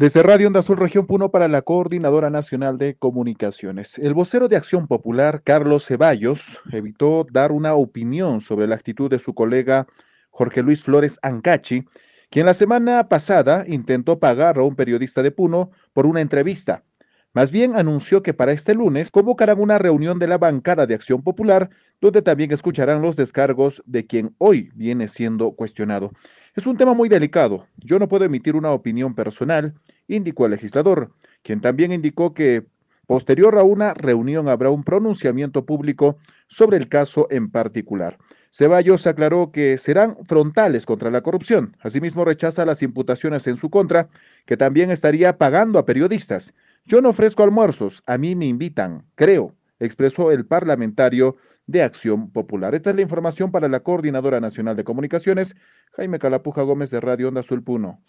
Desde Radio Onda Azul Región Puno para la Coordinadora Nacional de Comunicaciones. El vocero de Acción Popular, Carlos Ceballos, evitó dar una opinión sobre la actitud de su colega Jorge Luis Flores Ancachi, quien la semana pasada intentó pagar a un periodista de Puno por una entrevista. Más bien anunció que para este lunes convocarán una reunión de la bancada de Acción Popular, donde también escucharán los descargos de quien hoy viene siendo cuestionado. Es un tema muy delicado. Yo no puedo emitir una opinión personal, indicó el legislador, quien también indicó que posterior a una reunión habrá un pronunciamiento público sobre el caso en particular. Ceballos aclaró que serán frontales contra la corrupción. Asimismo, rechaza las imputaciones en su contra, que también estaría pagando a periodistas. Yo no ofrezco almuerzos, a mí me invitan, creo, expresó el parlamentario de Acción Popular. Esta es la información para la Coordinadora Nacional de Comunicaciones, Jaime Calapuja Gómez de Radio Onda Azul Puno.